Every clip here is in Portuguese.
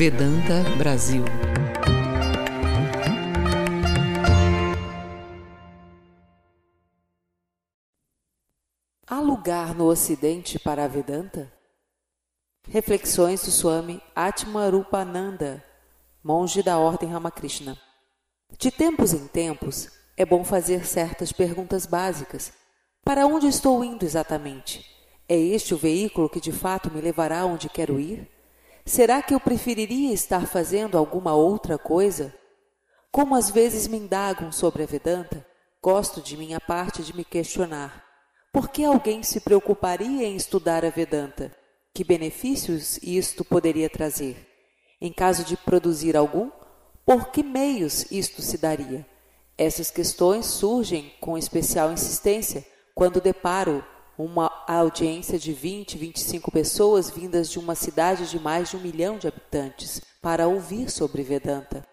Vedanta Brasil. Há lugar no Ocidente para a Vedanta? Reflexões do Swami Atmarupananda, monge da Ordem Ramakrishna. De tempos em tempos, é bom fazer certas perguntas básicas. Para onde estou indo exatamente? É este o veículo que de fato me levará onde quero ir? Será que eu preferiria estar fazendo alguma outra coisa? Como às vezes me indagam sobre a Vedanta, gosto de minha parte de me questionar. Por que alguém se preocuparia em estudar a Vedanta? Que benefícios isto poderia trazer? Em caso de produzir algum, por que meios isto se daria? Essas questões surgem com especial insistência quando deparo uma audiência de 20, 25 pessoas vindas de uma cidade de mais de um milhão de habitantes para ouvir sobre Vedanta.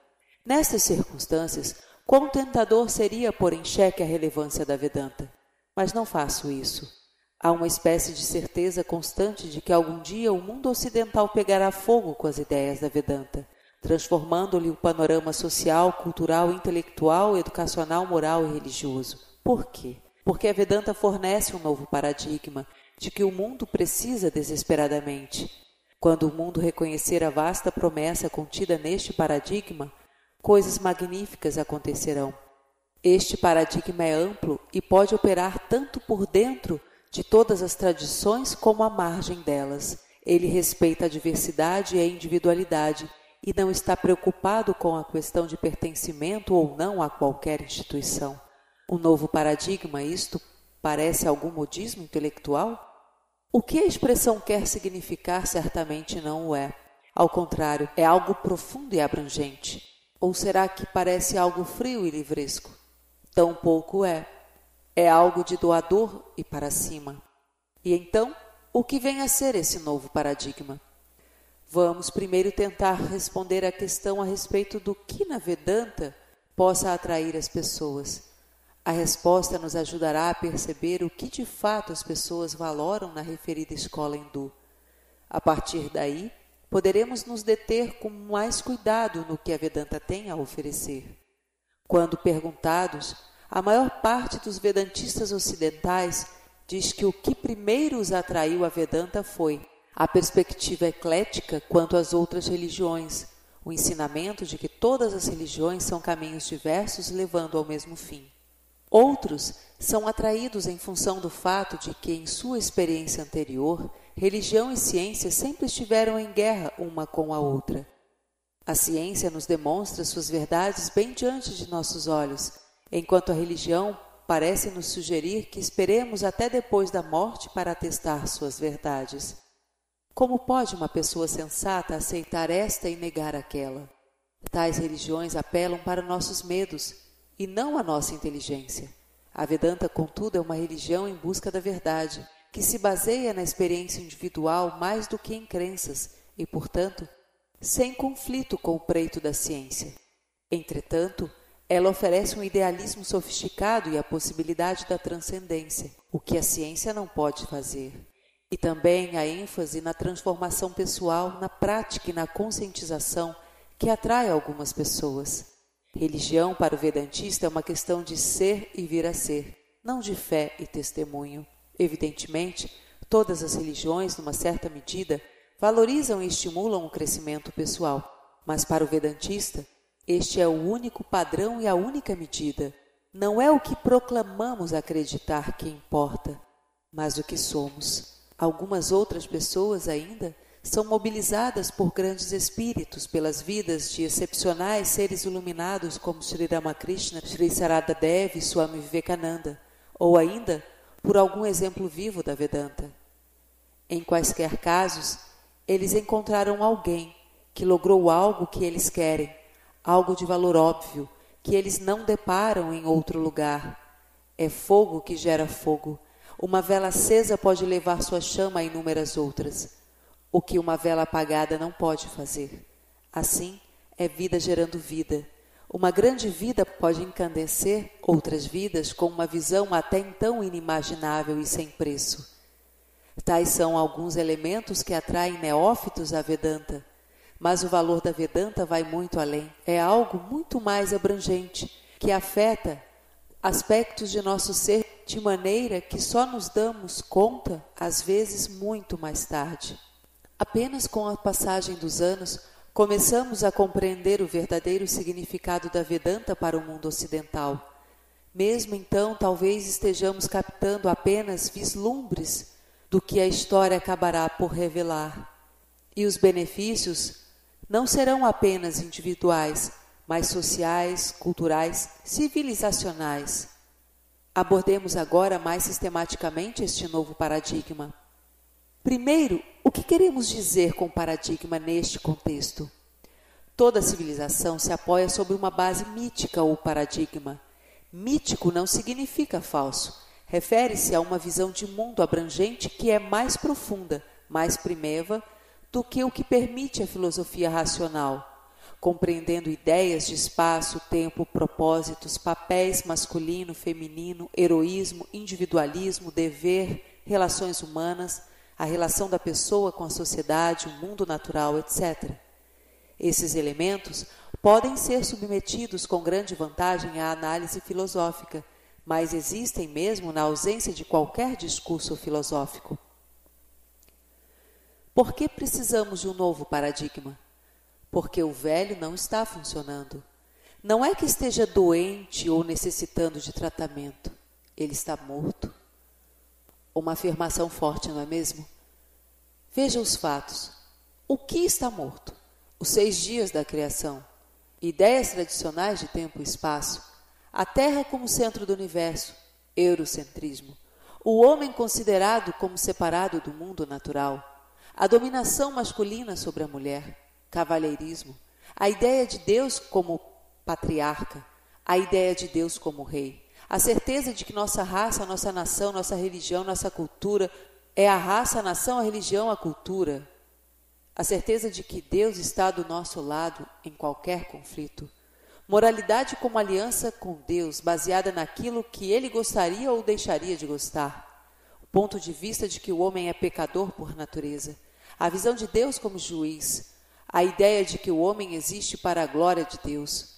Nessas circunstâncias, quão tentador seria pôr em xeque a relevância da Vedanta? Mas não faço isso. Há uma espécie de certeza constante de que algum dia o mundo ocidental pegará fogo com as ideias da Vedanta, transformando-lhe o panorama social, cultural, intelectual, educacional, moral e religioso. Por quê? Porque a Vedanta fornece um novo paradigma de que o mundo precisa desesperadamente. Quando o mundo reconhecer a vasta promessa contida neste paradigma, coisas magníficas acontecerão. Este paradigma é amplo e pode operar tanto por dentro de todas as tradições como à margem delas. Ele respeita a diversidade e a individualidade e não está preocupado com a questão de pertencimento ou não a qualquer instituição. Um novo paradigma, isto parece algum modismo intelectual? O que a expressão quer significar certamente não o é. Ao contrário, é algo profundo e abrangente. Ou será que parece algo frio e livresco? Tão pouco é. É algo de doador e para cima. E então, o que vem a ser esse novo paradigma? Vamos primeiro tentar responder à questão a respeito do que na Vedanta possa atrair as pessoas. A resposta nos ajudará a perceber o que de fato as pessoas valoram na referida escola hindu. A partir daí, poderemos nos deter com mais cuidado no que a Vedanta tem a oferecer. Quando perguntados, a maior parte dos vedantistas ocidentais diz que o que primeiro os atraiu a Vedanta foi a perspectiva eclética quanto às outras religiões, o ensinamento de que todas as religiões são caminhos diversos levando ao mesmo fim. Outros são atraídos em função do fato de que, em sua experiência anterior, religião e ciência sempre estiveram em guerra uma com a outra. A ciência nos demonstra suas verdades bem diante de nossos olhos, enquanto a religião parece nos sugerir que esperemos até depois da morte para atestar suas verdades. Como pode uma pessoa sensata aceitar esta e negar aquela? Tais religiões apelam para nossos medos e não a nossa inteligência. A Vedanta, contudo, é uma religião em busca da verdade, que se baseia na experiência individual mais do que em crenças e, portanto, sem conflito com o preito da ciência. Entretanto, ela oferece um idealismo sofisticado e a possibilidade da transcendência, o que a ciência não pode fazer. E também a ênfase na transformação pessoal, na prática e na conscientização que atrai algumas pessoas. Religião para o Vedantista é uma questão de ser e vir a ser, não de fé e testemunho. Evidentemente, todas as religiões, numa certa medida, valorizam e estimulam o crescimento pessoal, mas para o Vedantista, este é o único padrão e a única medida. Não é o que proclamamos acreditar que importa, mas o que somos. Algumas outras pessoas ainda são mobilizadas por grandes espíritos, pelas vidas de excepcionais seres iluminados como Sri Ramakrishna, Sri Sarada Devi Swami Vivekananda, ou ainda por algum exemplo vivo da Vedanta. Em quaisquer casos, eles encontraram alguém que logrou algo que eles querem, algo de valor óbvio, que eles não deparam em outro lugar. É fogo que gera fogo. Uma vela acesa pode levar sua chama a inúmeras outras o que uma vela apagada não pode fazer. Assim, é vida gerando vida. Uma grande vida pode encandecer outras vidas com uma visão até então inimaginável e sem preço. Tais são alguns elementos que atraem neófitos à Vedanta. Mas o valor da Vedanta vai muito além. É algo muito mais abrangente, que afeta aspectos de nosso ser de maneira que só nos damos conta, às vezes, muito mais tarde. Apenas com a passagem dos anos, começamos a compreender o verdadeiro significado da Vedanta para o mundo ocidental. Mesmo então, talvez estejamos captando apenas vislumbres do que a história acabará por revelar. E os benefícios não serão apenas individuais, mas sociais, culturais, civilizacionais. Abordemos agora mais sistematicamente este novo paradigma. Primeiro, o que queremos dizer com paradigma neste contexto? Toda civilização se apoia sobre uma base mítica ou paradigma. Mítico não significa falso, refere-se a uma visão de mundo abrangente que é mais profunda, mais primeva do que o que permite a filosofia racional compreendendo ideias de espaço, tempo, propósitos, papéis masculino, feminino, heroísmo, individualismo, dever, relações humanas, a relação da pessoa com a sociedade, o mundo natural, etc. Esses elementos podem ser submetidos com grande vantagem à análise filosófica, mas existem mesmo na ausência de qualquer discurso filosófico. Por que precisamos de um novo paradigma? porque o velho não está funcionando. Não é que esteja doente ou necessitando de tratamento, ele está morto. Uma afirmação forte, não é mesmo? Veja os fatos. O que está morto? Os seis dias da criação, ideias tradicionais de tempo e espaço, a Terra como centro do universo, eurocentrismo, o homem considerado como separado do mundo natural, a dominação masculina sobre a mulher. Cavalheirismo, a ideia de Deus como patriarca, a ideia de Deus como rei, a certeza de que nossa raça, nossa nação, nossa religião, nossa cultura é a raça, a nação, a religião, a cultura, a certeza de que Deus está do nosso lado em qualquer conflito. Moralidade como aliança com Deus, baseada naquilo que ele gostaria ou deixaria de gostar. O ponto de vista de que o homem é pecador por natureza. A visão de Deus como juiz a ideia de que o homem existe para a glória de Deus,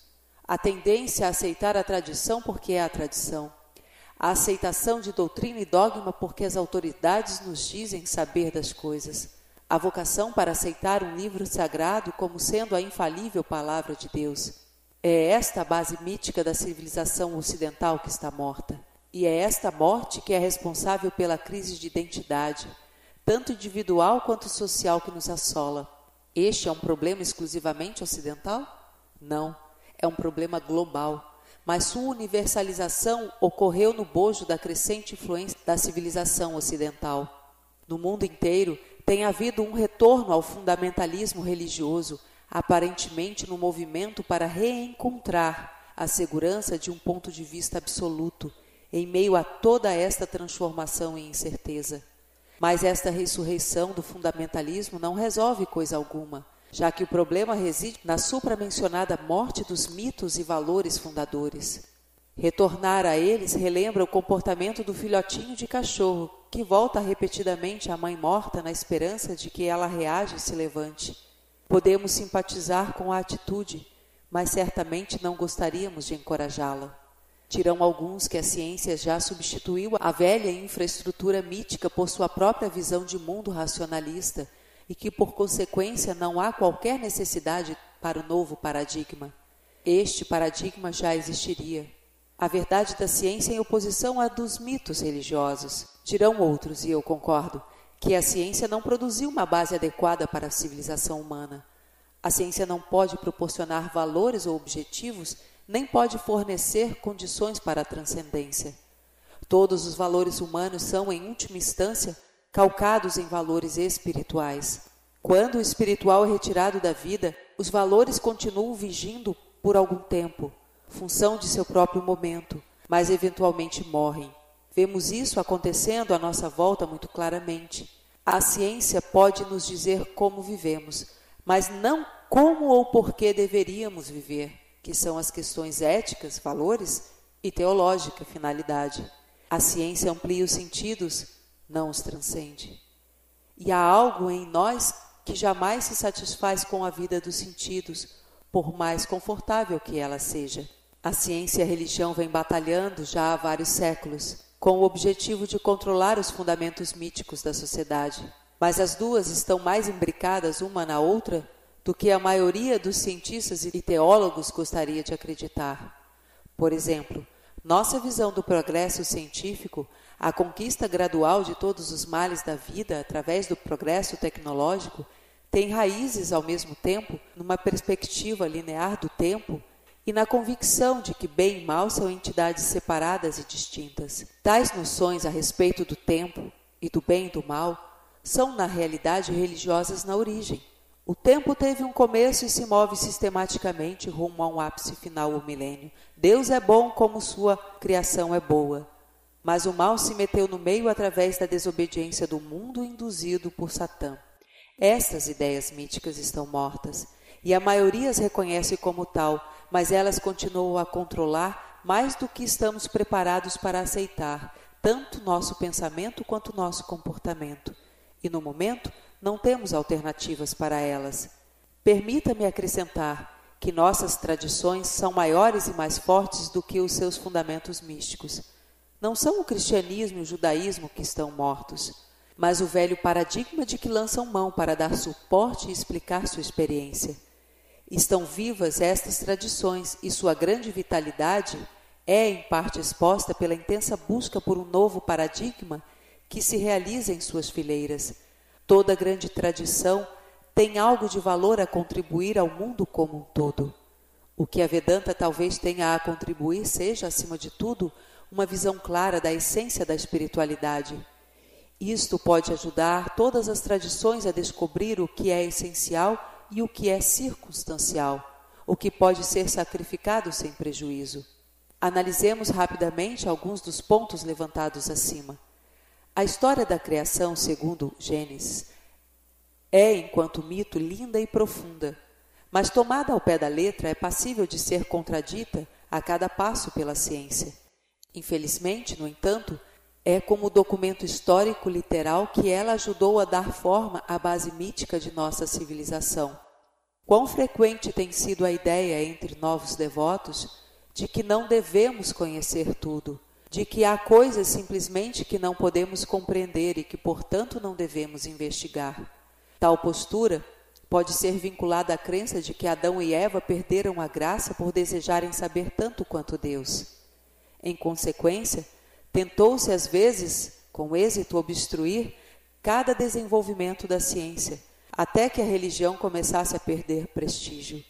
a tendência a aceitar a tradição porque é a tradição, a aceitação de doutrina e dogma porque as autoridades nos dizem saber das coisas, a vocação para aceitar um livro sagrado como sendo a infalível palavra de Deus. É esta a base mítica da civilização ocidental que está morta. E é esta morte que é responsável pela crise de identidade, tanto individual quanto social que nos assola. Este é um problema exclusivamente ocidental? Não, é um problema global. Mas sua universalização ocorreu no bojo da crescente influência da civilização ocidental. No mundo inteiro tem havido um retorno ao fundamentalismo religioso, aparentemente no movimento para reencontrar a segurança de um ponto de vista absoluto, em meio a toda esta transformação e incerteza. Mas esta ressurreição do fundamentalismo não resolve coisa alguma, já que o problema reside na supramencionada morte dos mitos e valores fundadores. Retornar a eles relembra o comportamento do filhotinho de cachorro, que volta repetidamente à mãe morta na esperança de que ela reaja e se levante. Podemos simpatizar com a atitude, mas certamente não gostaríamos de encorajá-la. Dirão alguns que a ciência já substituiu a velha infraestrutura mítica por sua própria visão de mundo racionalista e que, por consequência, não há qualquer necessidade para o novo paradigma. Este paradigma já existiria. A verdade da ciência em oposição à dos mitos religiosos. Dirão outros, e eu concordo, que a ciência não produziu uma base adequada para a civilização humana. A ciência não pode proporcionar valores ou objetivos nem pode fornecer condições para a transcendência. Todos os valores humanos são, em última instância, calcados em valores espirituais. Quando o espiritual é retirado da vida, os valores continuam vigindo por algum tempo, função de seu próprio momento, mas eventualmente morrem. Vemos isso acontecendo à nossa volta muito claramente. A ciência pode nos dizer como vivemos, mas não como ou por que deveríamos viver que são as questões éticas, valores, e teológica, finalidade. A ciência amplia os sentidos, não os transcende. E há algo em nós que jamais se satisfaz com a vida dos sentidos, por mais confortável que ela seja. A ciência e a religião vêm batalhando já há vários séculos, com o objetivo de controlar os fundamentos míticos da sociedade. Mas as duas estão mais imbricadas uma na outra do que a maioria dos cientistas e teólogos gostaria de acreditar. Por exemplo, nossa visão do progresso científico, a conquista gradual de todos os males da vida através do progresso tecnológico, tem raízes ao mesmo tempo numa perspectiva linear do tempo e na convicção de que bem e mal são entidades separadas e distintas. Tais noções a respeito do tempo e do bem e do mal são, na realidade, religiosas na origem. O tempo teve um começo e se move sistematicamente rumo a um ápice final, o milênio. Deus é bom como sua criação é boa. Mas o mal se meteu no meio através da desobediência do mundo induzido por Satã. Estas ideias míticas estão mortas, e a maioria as reconhece como tal, mas elas continuam a controlar mais do que estamos preparados para aceitar, tanto nosso pensamento quanto nosso comportamento. E no momento, não temos alternativas para elas. Permita-me acrescentar que nossas tradições são maiores e mais fortes do que os seus fundamentos místicos. Não são o cristianismo e o judaísmo que estão mortos mas o velho paradigma de que lançam mão para dar suporte e explicar sua experiência. Estão vivas estas tradições e sua grande vitalidade é, em parte, exposta pela intensa busca por um novo paradigma que se realiza em suas fileiras. Toda grande tradição tem algo de valor a contribuir ao mundo como um todo. O que a Vedanta talvez tenha a contribuir seja, acima de tudo, uma visão clara da essência da espiritualidade isto pode ajudar todas as tradições a descobrir o que é essencial e o que é circunstancial, o que pode ser sacrificado sem prejuízo. Analisemos rapidamente alguns dos pontos levantados acima. A história da criação, segundo Gênesis, é, enquanto mito, linda e profunda, mas tomada ao pé da letra é passível de ser contradita a cada passo pela ciência. Infelizmente, no entanto, é como documento histórico literal que ela ajudou a dar forma à base mítica de nossa civilização. Quão frequente tem sido a ideia entre novos devotos de que não devemos conhecer tudo, de que há coisas simplesmente que não podemos compreender e que, portanto, não devemos investigar. Tal postura pode ser vinculada à crença de que Adão e Eva perderam a graça por desejarem saber tanto quanto Deus. Em consequência, Tentou-se, às vezes, com êxito, obstruir cada desenvolvimento da ciência, até que a religião começasse a perder prestígio.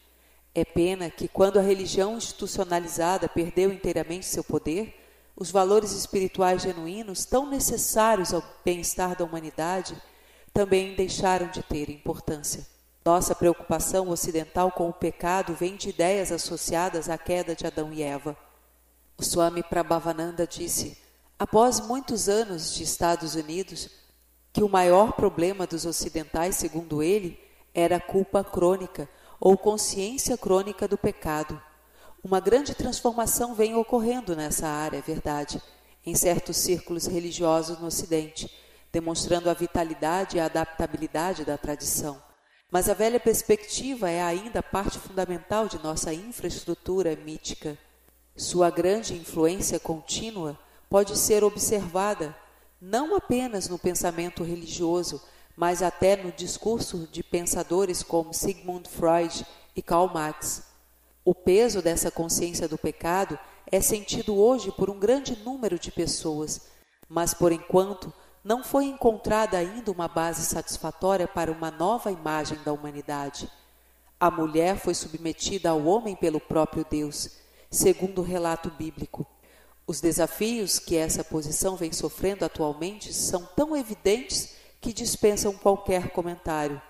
É pena que, quando a religião institucionalizada perdeu inteiramente seu poder, os valores espirituais genuínos, tão necessários ao bem-estar da humanidade, também deixaram de ter importância. Nossa preocupação ocidental com o pecado vem de ideias associadas à queda de Adão e Eva. O Swami Prabhavananda disse: Após muitos anos de Estados Unidos, que o maior problema dos ocidentais, segundo ele, era a culpa crônica ou consciência crônica do pecado. Uma grande transformação vem ocorrendo nessa área, é verdade, em certos círculos religiosos no Ocidente, demonstrando a vitalidade e a adaptabilidade da tradição. Mas a velha perspectiva é ainda parte fundamental de nossa infraestrutura mítica. Sua grande influência contínua pode ser observada não apenas no pensamento religioso, mas até no discurso de pensadores como Sigmund Freud e Karl Marx. O peso dessa consciência do pecado é sentido hoje por um grande número de pessoas, mas por enquanto não foi encontrada ainda uma base satisfatória para uma nova imagem da humanidade. A mulher foi submetida ao homem pelo próprio Deus, segundo o relato bíblico. Os desafios que essa posição vem sofrendo atualmente são tão evidentes que dispensam qualquer comentário.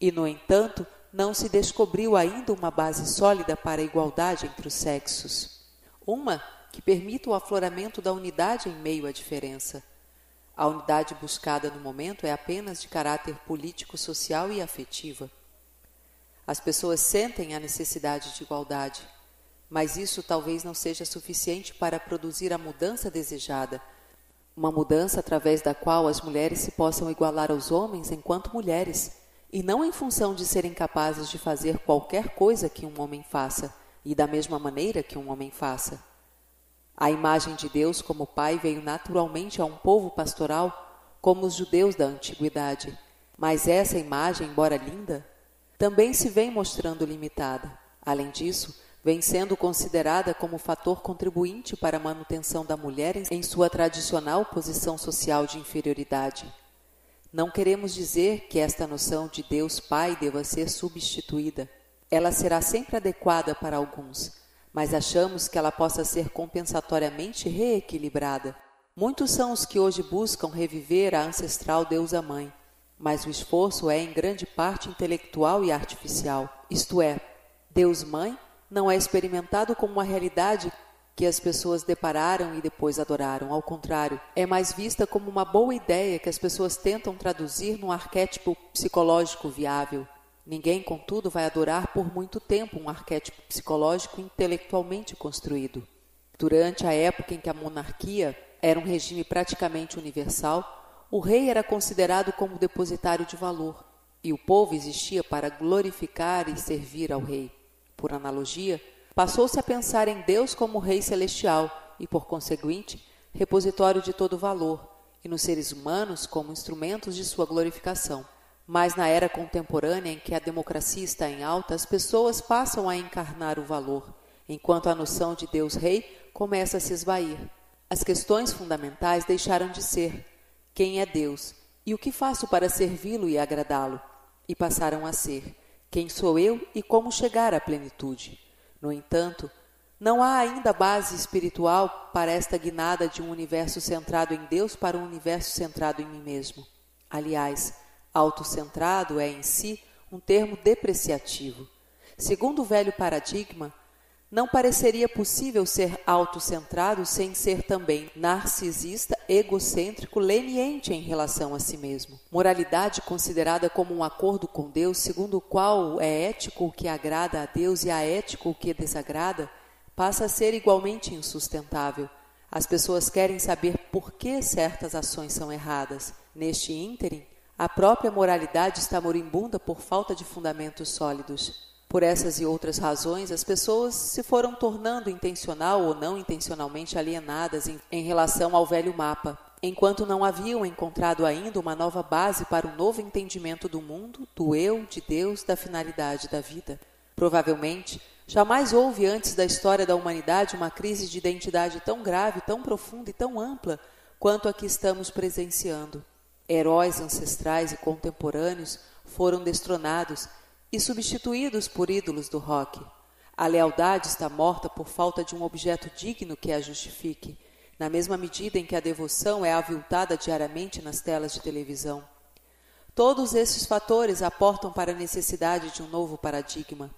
E, no entanto, não se descobriu ainda uma base sólida para a igualdade entre os sexos. Uma que permita o afloramento da unidade em meio à diferença. A unidade buscada no momento é apenas de caráter político, social e afetiva. As pessoas sentem a necessidade de igualdade, mas isso talvez não seja suficiente para produzir a mudança desejada, uma mudança através da qual as mulheres se possam igualar aos homens enquanto mulheres e não em função de serem capazes de fazer qualquer coisa que um homem faça, e da mesma maneira que um homem faça. A imagem de Deus como Pai veio naturalmente a um povo pastoral, como os judeus da antiguidade, mas essa imagem, embora linda, também se vem mostrando limitada. Além disso, vem sendo considerada como fator contribuinte para a manutenção da mulher em sua tradicional posição social de inferioridade. Não queremos dizer que esta noção de Deus Pai deva ser substituída. Ela será sempre adequada para alguns, mas achamos que ela possa ser compensatoriamente reequilibrada. Muitos são os que hoje buscam reviver a ancestral deusa mãe, mas o esforço é em grande parte intelectual e artificial. Isto é, Deus Mãe não é experimentado como uma realidade que as pessoas depararam e depois adoraram. Ao contrário, é mais vista como uma boa ideia que as pessoas tentam traduzir num arquétipo psicológico viável. Ninguém, contudo, vai adorar por muito tempo um arquétipo psicológico intelectualmente construído. Durante a época em que a monarquia era um regime praticamente universal, o rei era considerado como depositário de valor, e o povo existia para glorificar e servir ao rei. Por analogia, passou-se a pensar em Deus como Rei celestial e, por conseguinte, repositório de todo valor, e nos seres humanos como instrumentos de sua glorificação. Mas na era contemporânea em que a democracia está em alta, as pessoas passam a encarnar o valor, enquanto a noção de Deus Rei começa a se esvair. As questões fundamentais deixaram de ser quem é Deus e o que faço para servi-lo e agradá-lo, e passaram a ser quem sou eu e como chegar à plenitude? No entanto, não há ainda base espiritual para esta guinada de um universo centrado em Deus para um universo centrado em mim mesmo. Aliás, autocentrado é em si um termo depreciativo. Segundo o velho paradigma, não pareceria possível ser autocentrado sem ser também narcisista, egocêntrico, leniente em relação a si mesmo. Moralidade considerada como um acordo com Deus, segundo o qual é ético o que agrada a Deus e aético o que desagrada, passa a ser igualmente insustentável. As pessoas querem saber por que certas ações são erradas. Neste ínterim, a própria moralidade está moribunda por falta de fundamentos sólidos. Por essas e outras razões, as pessoas se foram tornando intencional ou não intencionalmente alienadas em, em, relação ao velho mapa, enquanto não haviam encontrado ainda uma nova base para um novo entendimento do mundo, do eu, de Deus, da finalidade da vida. Provavelmente, jamais houve antes da história da humanidade uma crise de identidade tão grave, tão profunda e tão ampla quanto a que estamos presenciando. Heróis ancestrais e contemporâneos foram destronados e substituídos por ídolos do rock. A lealdade está morta por falta de um objeto digno que a justifique, na mesma medida em que a devoção é aviltada diariamente nas telas de televisão. Todos esses fatores aportam para a necessidade de um novo paradigma,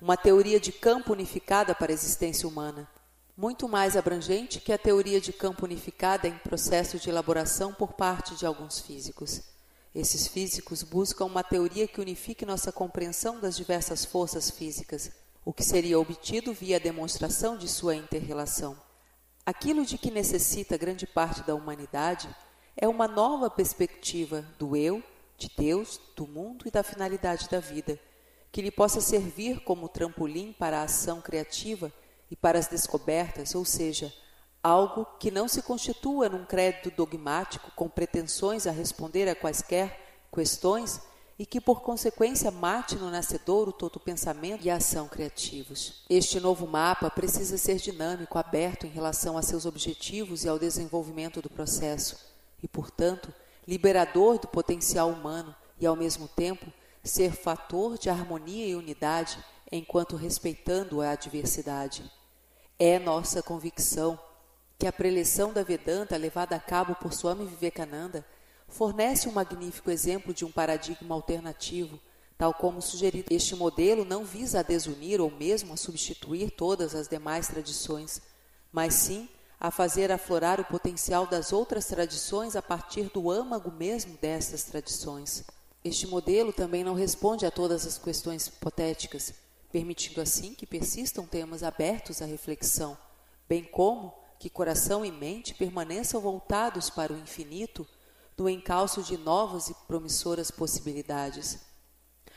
uma teoria de campo unificada para a existência humana, muito mais abrangente que a teoria de campo unificada em processo de elaboração por parte de alguns físicos. Esses físicos buscam uma teoria que unifique nossa compreensão das diversas forças físicas, o que seria obtido via a demonstração de sua interrelação. Aquilo de que necessita grande parte da humanidade é uma nova perspectiva do eu, de Deus, do mundo e da finalidade da vida, que lhe possa servir como trampolim para a ação criativa e para as descobertas, ou seja, algo que não se constitua num crédito dogmático com pretensões a responder a quaisquer questões e que, por consequência, mate no nascedouro todo pensamento e ação criativos. Este novo mapa precisa ser dinâmico, aberto em relação a seus objetivos e ao desenvolvimento do processo, e, portanto, liberador do potencial humano e, ao mesmo tempo, ser fator de harmonia e unidade enquanto respeitando a diversidade. É nossa convicção que a preleção da Vedanta, levada a cabo por Swami Vivekananda, fornece um magnífico exemplo de um paradigma alternativo, tal como sugerido. Este modelo não visa a desunir ou mesmo a substituir todas as demais tradições, mas sim a fazer aflorar o potencial das outras tradições a partir do âmago mesmo destas tradições. Este modelo também não responde a todas as questões hipotéticas, permitindo assim que persistam temas abertos à reflexão, bem como que coração e mente permaneçam voltados para o infinito no encalço de novas e promissoras possibilidades.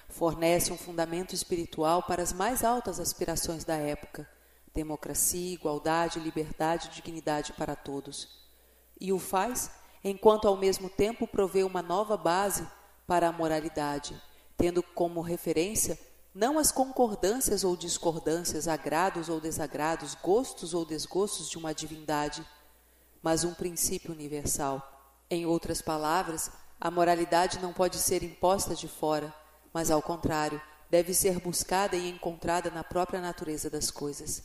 fornece um fundamento espiritual para as mais altas aspirações da época: democracia, igualdade, liberdade e dignidade para todos. E o faz enquanto ao mesmo tempo provê uma nova base para a moralidade, tendo como referência não as concordâncias ou discordâncias, agrados ou desagrados, gostos ou desgostos de uma divindade, mas um princípio universal. Em outras palavras, a moralidade não pode ser imposta de fora, mas ao contrário, deve ser buscada e encontrada na própria natureza das coisas.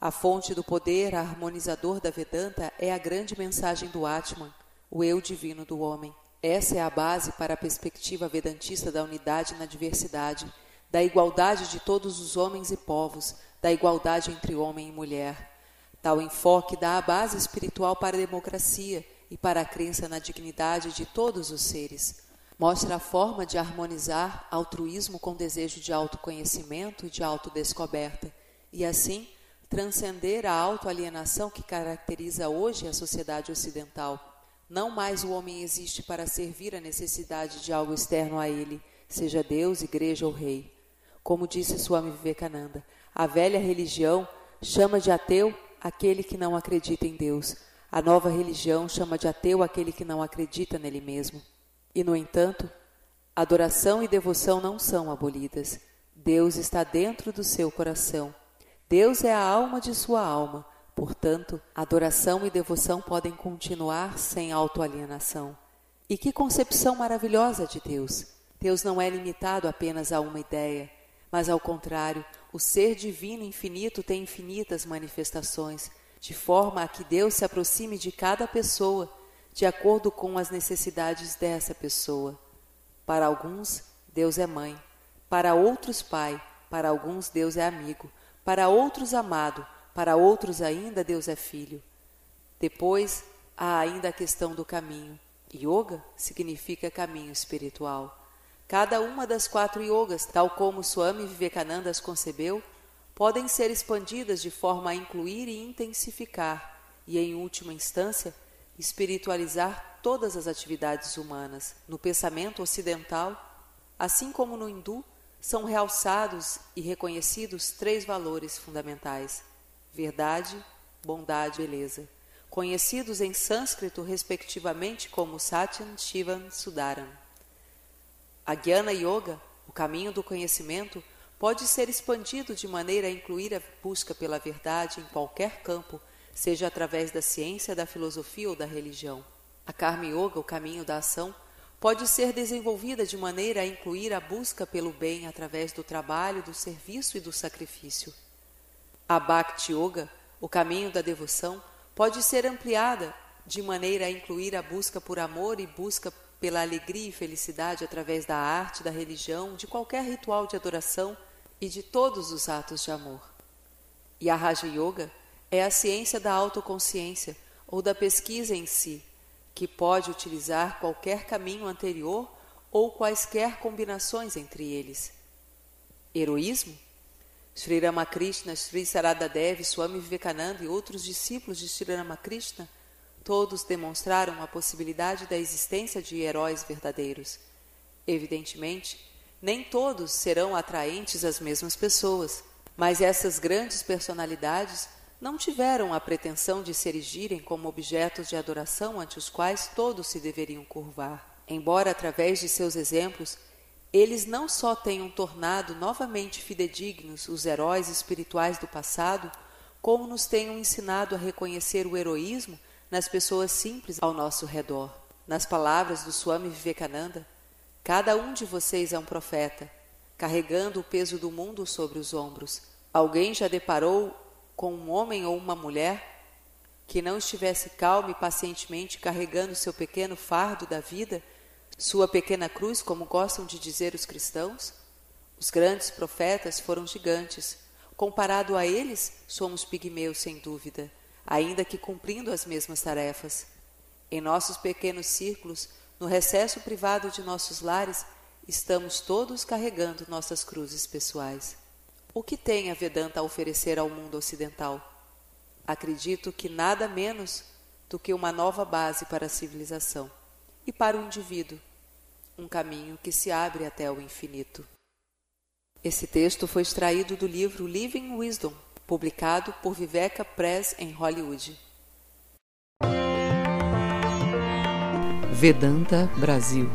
A fonte do poder harmonizador da Vedanta é a grande mensagem do Atman, o eu divino do homem. Essa é a base para a perspectiva vedantista da unidade na diversidade, da igualdade de todos os homens e povos, da igualdade entre homem e mulher. Tal enfoque dá a base espiritual para a democracia e para a crença na dignidade de todos os seres. Mostra a forma de harmonizar altruísmo com desejo de autoconhecimento e de autodescoberta, e assim transcender a autoalienação que caracteriza hoje a sociedade ocidental. Não mais o homem existe para servir a necessidade de algo externo a ele, seja Deus, igreja ou rei. Como disse Swami Vivekananda, a velha religião chama de ateu aquele que não acredita em Deus. A nova religião chama de ateu aquele que não acredita nele mesmo. E, no entanto, adoração e devoção não são abolidas. Deus está dentro do seu coração. Deus é a alma de sua alma. Portanto, adoração e devoção podem continuar sem autoalienação. E que concepção maravilhosa de Deus! Deus não é limitado apenas a uma ideia. Mas, ao contrário, o ser divino infinito tem infinitas manifestações, de forma a que Deus se aproxime de cada pessoa, de acordo com as necessidades dessa pessoa. Para alguns, Deus é mãe, para outros, pai, para alguns, Deus é amigo, para outros, amado, para outros ainda, Deus é filho. Depois, há ainda a questão do caminho. Yoga significa caminho espiritual. Cada uma das quatro yogas, tal como Swami Vivekananda as concebeu, podem ser expandidas de forma a incluir e intensificar, e em última instância, espiritualizar todas as atividades humanas. No pensamento ocidental, assim como no hindu, são realçados e reconhecidos três valores fundamentais: verdade, bondade e beleza, conhecidos em sânscrito respectivamente como Satyam, Shivam, Sudaram. A Jnana Yoga, o caminho do conhecimento, pode ser expandido de maneira a incluir a busca pela verdade em qualquer campo, seja através da ciência, da filosofia ou da religião. A Karma Yoga, o caminho da ação, pode ser desenvolvida de maneira a incluir a busca pelo bem através do trabalho, do serviço e do sacrifício. A Bhakti Yoga, o caminho da devoção, pode ser ampliada de maneira a incluir a busca por amor e busca pela alegria e felicidade através da arte, da religião, de qualquer ritual de adoração e de todos os atos de amor. E a Raja Yoga é a ciência da autoconsciência ou da pesquisa em si, que pode utilizar qualquer caminho anterior ou quaisquer combinações entre eles. Heroísmo? Sri Ramakrishna, Sri Sarada Devi, Swami Vivekananda e outros discípulos de Sri Ramakrishna Todos demonstraram a possibilidade da existência de heróis verdadeiros. Evidentemente, nem todos serão atraentes às mesmas pessoas, mas essas grandes personalidades não tiveram a pretensão de se erigirem como objetos de adoração ante os quais todos se deveriam curvar. Embora, através de seus exemplos, eles não só tenham tornado novamente fidedignos os heróis espirituais do passado, como nos tenham ensinado a reconhecer o heroísmo nas pessoas simples ao nosso redor. Nas palavras do Swami Vivekananda, cada um de vocês é um profeta, carregando o peso do mundo sobre os ombros. Alguém já deparou com um homem ou uma mulher que não estivesse calmo e pacientemente carregando seu pequeno fardo da vida, sua pequena cruz, como gostam de dizer os cristãos? Os grandes profetas foram gigantes. Comparado a eles, somos pigmeus sem dúvida ainda que cumprindo as mesmas tarefas. Em nossos pequenos círculos, no recesso privado de nossos lares, estamos todos carregando nossas cruzes pessoais. O que tem a Vedanta a oferecer ao mundo ocidental? Acredito que nada menos do que uma nova base para a civilização e para o indivíduo, um caminho que se abre até o infinito. Esse texto foi extraído do livro Living Wisdom, publicado por Viveka Press em Hollywood. Vedanta Brasil